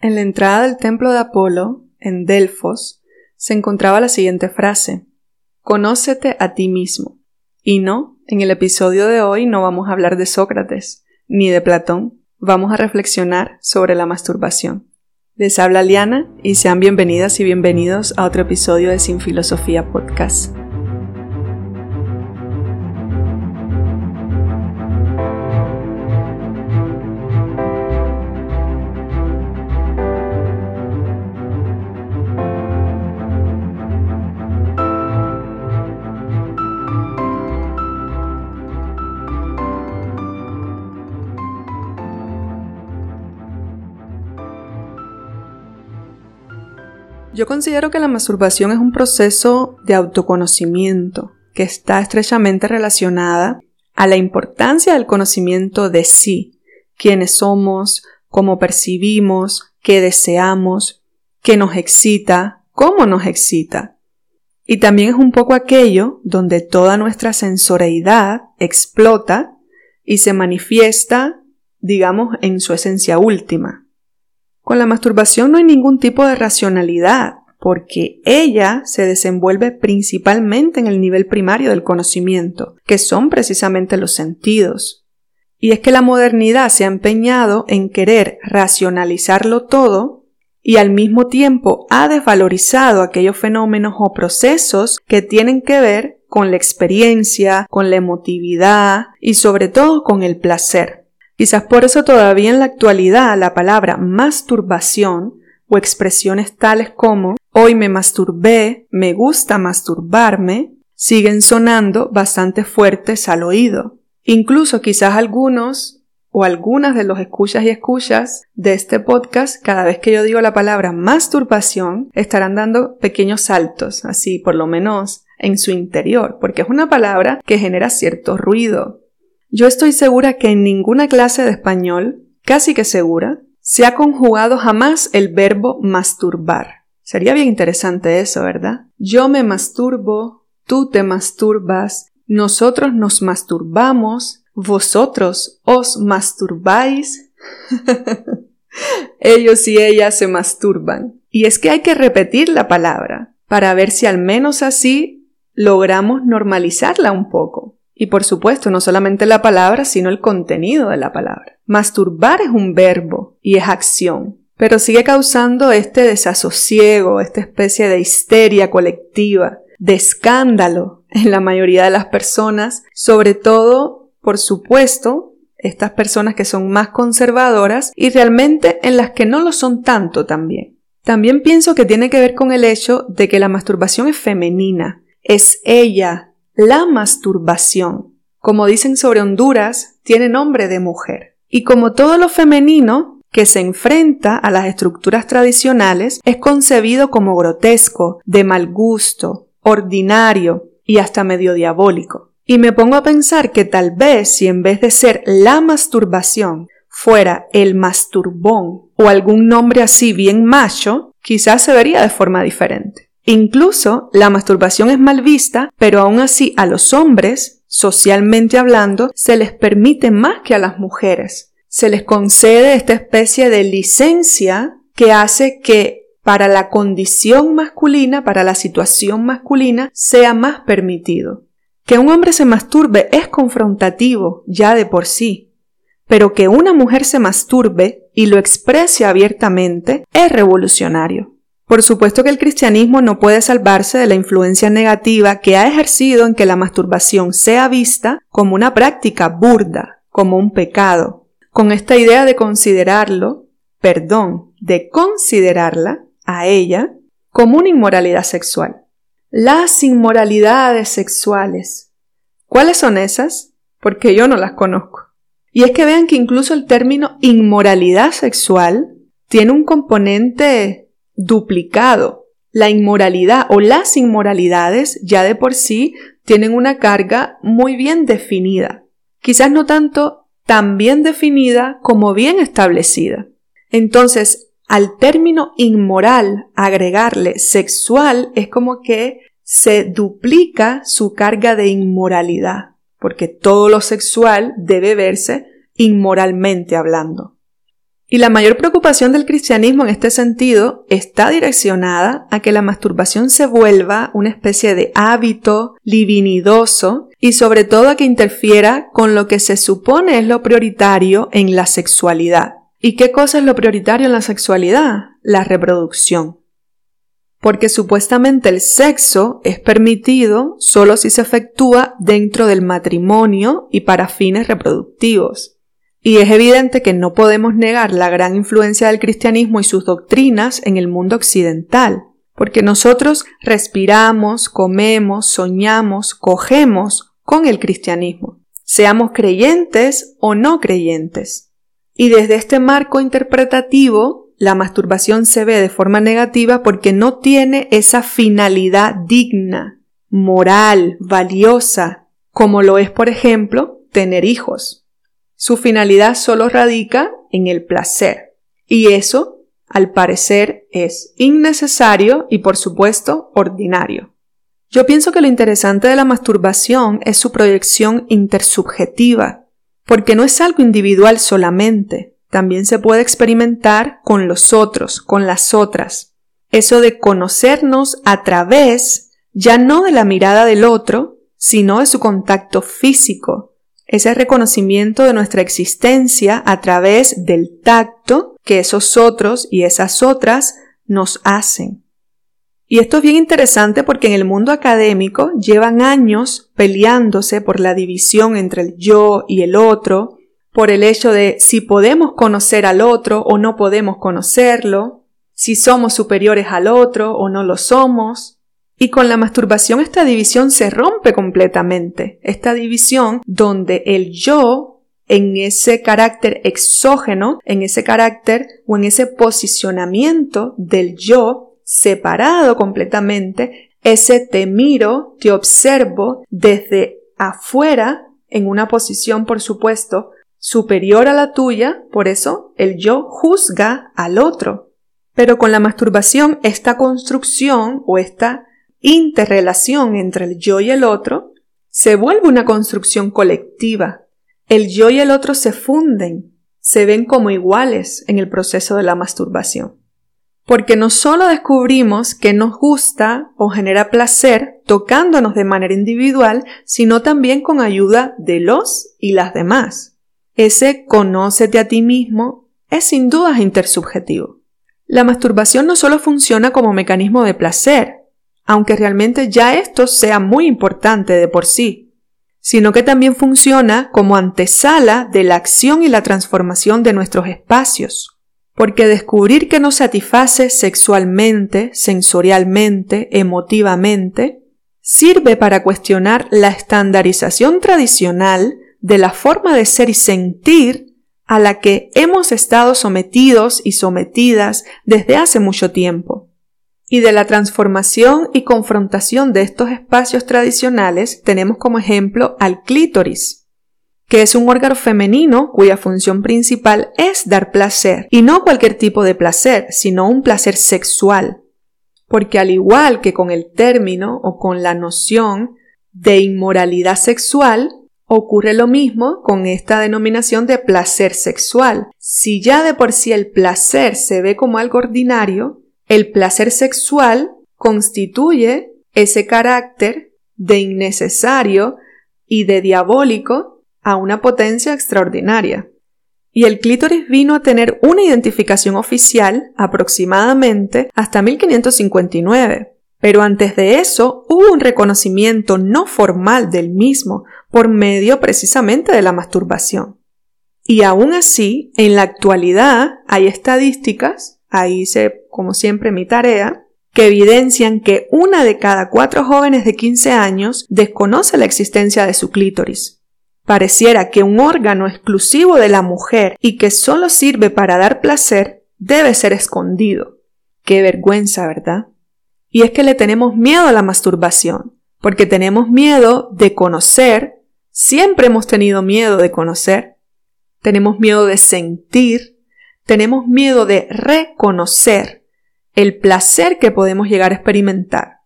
En la entrada del templo de Apolo, en Delfos, se encontraba la siguiente frase Conócete a ti mismo. Y no, en el episodio de hoy no vamos a hablar de Sócrates, ni de Platón, vamos a reflexionar sobre la masturbación. Les habla Liana y sean bienvenidas y bienvenidos a otro episodio de Sin Filosofía Podcast. Yo considero que la masturbación es un proceso de autoconocimiento que está estrechamente relacionada a la importancia del conocimiento de sí, quiénes somos, cómo percibimos, qué deseamos, qué nos excita, cómo nos excita. Y también es un poco aquello donde toda nuestra sensorialidad explota y se manifiesta, digamos, en su esencia última. Con la masturbación no hay ningún tipo de racionalidad, porque ella se desenvuelve principalmente en el nivel primario del conocimiento, que son precisamente los sentidos. Y es que la modernidad se ha empeñado en querer racionalizarlo todo y al mismo tiempo ha desvalorizado aquellos fenómenos o procesos que tienen que ver con la experiencia, con la emotividad y sobre todo con el placer. Quizás por eso todavía en la actualidad la palabra masturbación o expresiones tales como hoy me masturbé, me gusta masturbarme, siguen sonando bastante fuertes al oído. Incluso quizás algunos o algunas de los escuchas y escuchas de este podcast, cada vez que yo digo la palabra masturbación, estarán dando pequeños saltos, así por lo menos en su interior, porque es una palabra que genera cierto ruido, yo estoy segura que en ninguna clase de español, casi que segura, se ha conjugado jamás el verbo masturbar. Sería bien interesante eso, ¿verdad? Yo me masturbo, tú te masturbas, nosotros nos masturbamos, vosotros os masturbáis. Ellos y ellas se masturban. Y es que hay que repetir la palabra para ver si al menos así logramos normalizarla un poco. Y por supuesto, no solamente la palabra, sino el contenido de la palabra. Masturbar es un verbo y es acción, pero sigue causando este desasosiego, esta especie de histeria colectiva, de escándalo en la mayoría de las personas, sobre todo, por supuesto, estas personas que son más conservadoras y realmente en las que no lo son tanto también. También pienso que tiene que ver con el hecho de que la masturbación es femenina, es ella la masturbación, como dicen sobre Honduras, tiene nombre de mujer. Y como todo lo femenino que se enfrenta a las estructuras tradicionales es concebido como grotesco, de mal gusto, ordinario y hasta medio diabólico. Y me pongo a pensar que tal vez si en vez de ser la masturbación fuera el masturbón o algún nombre así bien macho, quizás se vería de forma diferente. Incluso la masturbación es mal vista, pero aún así a los hombres, socialmente hablando, se les permite más que a las mujeres. Se les concede esta especie de licencia que hace que para la condición masculina, para la situación masculina, sea más permitido. Que un hombre se masturbe es confrontativo ya de por sí, pero que una mujer se masturbe y lo exprese abiertamente es revolucionario. Por supuesto que el cristianismo no puede salvarse de la influencia negativa que ha ejercido en que la masturbación sea vista como una práctica burda, como un pecado, con esta idea de considerarlo, perdón, de considerarla a ella como una inmoralidad sexual. Las inmoralidades sexuales. ¿Cuáles son esas? Porque yo no las conozco. Y es que vean que incluso el término inmoralidad sexual tiene un componente duplicado. La inmoralidad o las inmoralidades ya de por sí tienen una carga muy bien definida. Quizás no tanto tan bien definida como bien establecida. Entonces, al término inmoral agregarle sexual es como que se duplica su carga de inmoralidad, porque todo lo sexual debe verse inmoralmente hablando. Y la mayor preocupación del cristianismo en este sentido está direccionada a que la masturbación se vuelva una especie de hábito libinidoso y sobre todo a que interfiera con lo que se supone es lo prioritario en la sexualidad. ¿Y qué cosa es lo prioritario en la sexualidad? La reproducción. Porque supuestamente el sexo es permitido solo si se efectúa dentro del matrimonio y para fines reproductivos. Y es evidente que no podemos negar la gran influencia del cristianismo y sus doctrinas en el mundo occidental, porque nosotros respiramos, comemos, soñamos, cogemos con el cristianismo, seamos creyentes o no creyentes. Y desde este marco interpretativo, la masturbación se ve de forma negativa porque no tiene esa finalidad digna, moral, valiosa, como lo es, por ejemplo, tener hijos. Su finalidad solo radica en el placer. Y eso, al parecer, es innecesario y, por supuesto, ordinario. Yo pienso que lo interesante de la masturbación es su proyección intersubjetiva, porque no es algo individual solamente, también se puede experimentar con los otros, con las otras. Eso de conocernos a través ya no de la mirada del otro, sino de su contacto físico, ese reconocimiento de nuestra existencia a través del tacto que esos otros y esas otras nos hacen. Y esto es bien interesante porque en el mundo académico llevan años peleándose por la división entre el yo y el otro, por el hecho de si podemos conocer al otro o no podemos conocerlo, si somos superiores al otro o no lo somos, y con la masturbación esta división se rompe completamente. Esta división donde el yo en ese carácter exógeno, en ese carácter o en ese posicionamiento del yo separado completamente, ese te miro, te observo desde afuera en una posición, por supuesto, superior a la tuya, por eso el yo juzga al otro. Pero con la masturbación, esta construcción o esta interrelación entre el yo y el otro se vuelve una construcción colectiva. El yo y el otro se funden, se ven como iguales en el proceso de la masturbación. Porque no solo descubrimos que nos gusta o genera placer tocándonos de manera individual, sino también con ayuda de los y las demás. Ese conócete a ti mismo es sin duda intersubjetivo. La masturbación no solo funciona como mecanismo de placer, aunque realmente ya esto sea muy importante de por sí, sino que también funciona como antesala de la acción y la transformación de nuestros espacios. Porque descubrir que nos satisface sexualmente, sensorialmente, emotivamente, sirve para cuestionar la estandarización tradicional de la forma de ser y sentir a la que hemos estado sometidos y sometidas desde hace mucho tiempo y de la transformación y confrontación de estos espacios tradicionales tenemos como ejemplo al clítoris, que es un órgano femenino cuya función principal es dar placer, y no cualquier tipo de placer, sino un placer sexual. Porque al igual que con el término o con la noción de inmoralidad sexual, ocurre lo mismo con esta denominación de placer sexual. Si ya de por sí el placer se ve como algo ordinario, el placer sexual constituye ese carácter de innecesario y de diabólico a una potencia extraordinaria. Y el clítoris vino a tener una identificación oficial aproximadamente hasta 1559. Pero antes de eso hubo un reconocimiento no formal del mismo por medio precisamente de la masturbación. Y aún así, en la actualidad hay estadísticas ahí hice como siempre mi tarea, que evidencian que una de cada cuatro jóvenes de 15 años desconoce la existencia de su clítoris. Pareciera que un órgano exclusivo de la mujer y que solo sirve para dar placer debe ser escondido. Qué vergüenza, ¿verdad? Y es que le tenemos miedo a la masturbación, porque tenemos miedo de conocer, siempre hemos tenido miedo de conocer, tenemos miedo de sentir, tenemos miedo de reconocer el placer que podemos llegar a experimentar.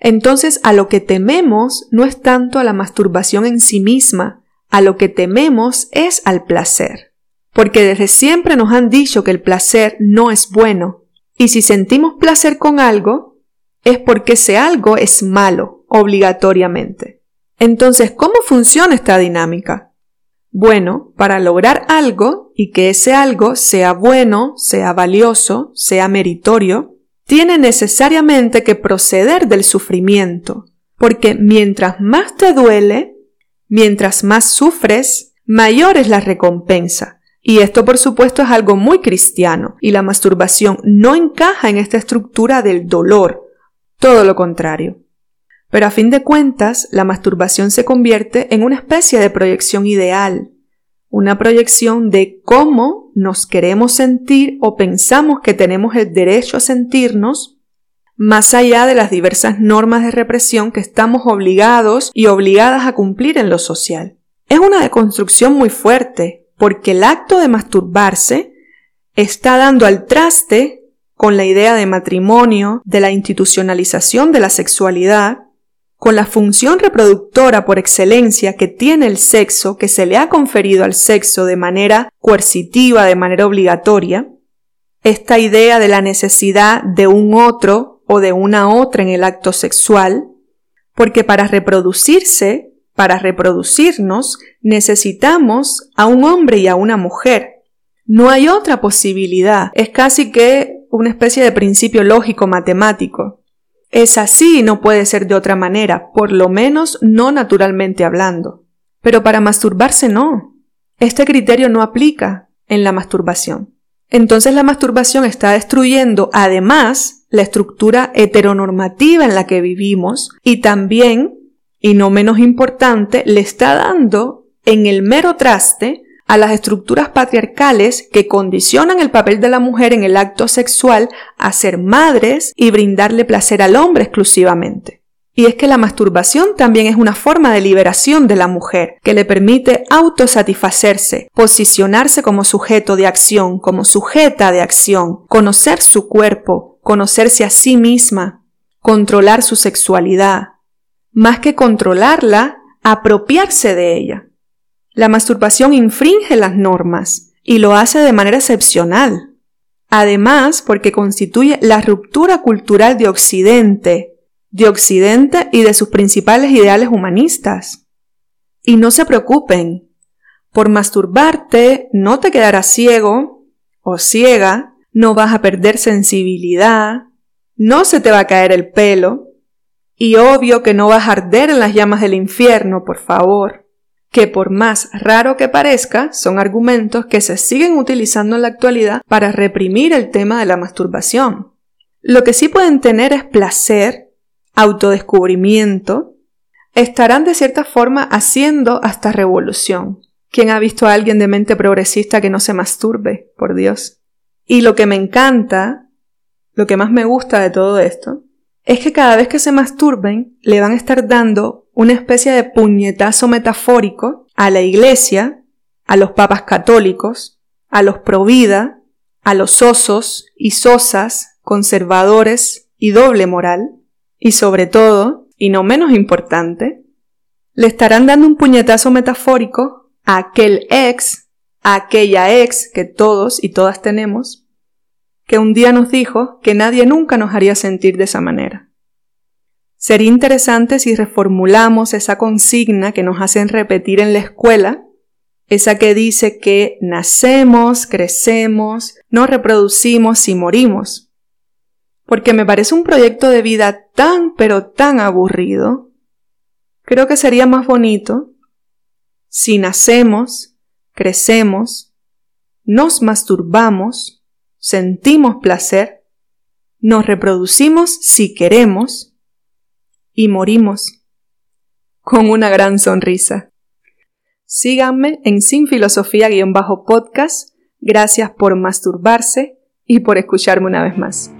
Entonces a lo que tememos no es tanto a la masturbación en sí misma, a lo que tememos es al placer. porque desde siempre nos han dicho que el placer no es bueno, y si sentimos placer con algo, es porque ese algo es malo, obligatoriamente. Entonces, ¿cómo funciona esta dinámica? Bueno, para lograr algo y que ese algo sea bueno, sea valioso, sea meritorio, tiene necesariamente que proceder del sufrimiento, porque mientras más te duele, mientras más sufres, mayor es la recompensa. Y esto por supuesto es algo muy cristiano, y la masturbación no encaja en esta estructura del dolor, todo lo contrario. Pero a fin de cuentas, la masturbación se convierte en una especie de proyección ideal, una proyección de cómo nos queremos sentir o pensamos que tenemos el derecho a sentirnos más allá de las diversas normas de represión que estamos obligados y obligadas a cumplir en lo social. Es una deconstrucción muy fuerte, porque el acto de masturbarse está dando al traste con la idea de matrimonio, de la institucionalización de la sexualidad, con la función reproductora por excelencia que tiene el sexo, que se le ha conferido al sexo de manera coercitiva, de manera obligatoria, esta idea de la necesidad de un otro o de una otra en el acto sexual, porque para reproducirse, para reproducirnos, necesitamos a un hombre y a una mujer. No hay otra posibilidad. Es casi que una especie de principio lógico matemático. Es así y no puede ser de otra manera, por lo menos no naturalmente hablando. Pero para masturbarse no. Este criterio no aplica en la masturbación. Entonces la masturbación está destruyendo además la estructura heteronormativa en la que vivimos y también, y no menos importante, le está dando en el mero traste a las estructuras patriarcales que condicionan el papel de la mujer en el acto sexual a ser madres y brindarle placer al hombre exclusivamente. Y es que la masturbación también es una forma de liberación de la mujer, que le permite autosatisfacerse, posicionarse como sujeto de acción, como sujeta de acción, conocer su cuerpo, conocerse a sí misma, controlar su sexualidad, más que controlarla, apropiarse de ella. La masturbación infringe las normas y lo hace de manera excepcional. Además, porque constituye la ruptura cultural de Occidente, de Occidente y de sus principales ideales humanistas. Y no se preocupen, por masturbarte no te quedarás ciego o ciega no vas a perder sensibilidad, no se te va a caer el pelo, y obvio que no vas a arder en las llamas del infierno, por favor, que por más raro que parezca, son argumentos que se siguen utilizando en la actualidad para reprimir el tema de la masturbación. Lo que sí pueden tener es placer, autodescubrimiento, estarán de cierta forma haciendo hasta revolución. ¿Quién ha visto a alguien de mente progresista que no se masturbe? Por Dios. Y lo que me encanta, lo que más me gusta de todo esto, es que cada vez que se masturben le van a estar dando una especie de puñetazo metafórico a la iglesia, a los papas católicos, a los provida, a los osos y sosas, conservadores y doble moral, y sobre todo, y no menos importante, le estarán dando un puñetazo metafórico a aquel ex aquella ex que todos y todas tenemos, que un día nos dijo que nadie nunca nos haría sentir de esa manera. Sería interesante si reformulamos esa consigna que nos hacen repetir en la escuela, esa que dice que nacemos, crecemos, nos reproducimos y morimos. Porque me parece un proyecto de vida tan pero tan aburrido. Creo que sería más bonito si nacemos, crecemos, nos masturbamos, sentimos placer, nos reproducimos si queremos y morimos con una gran sonrisa. Síganme en Sin Filosofía-podcast. Gracias por masturbarse y por escucharme una vez más.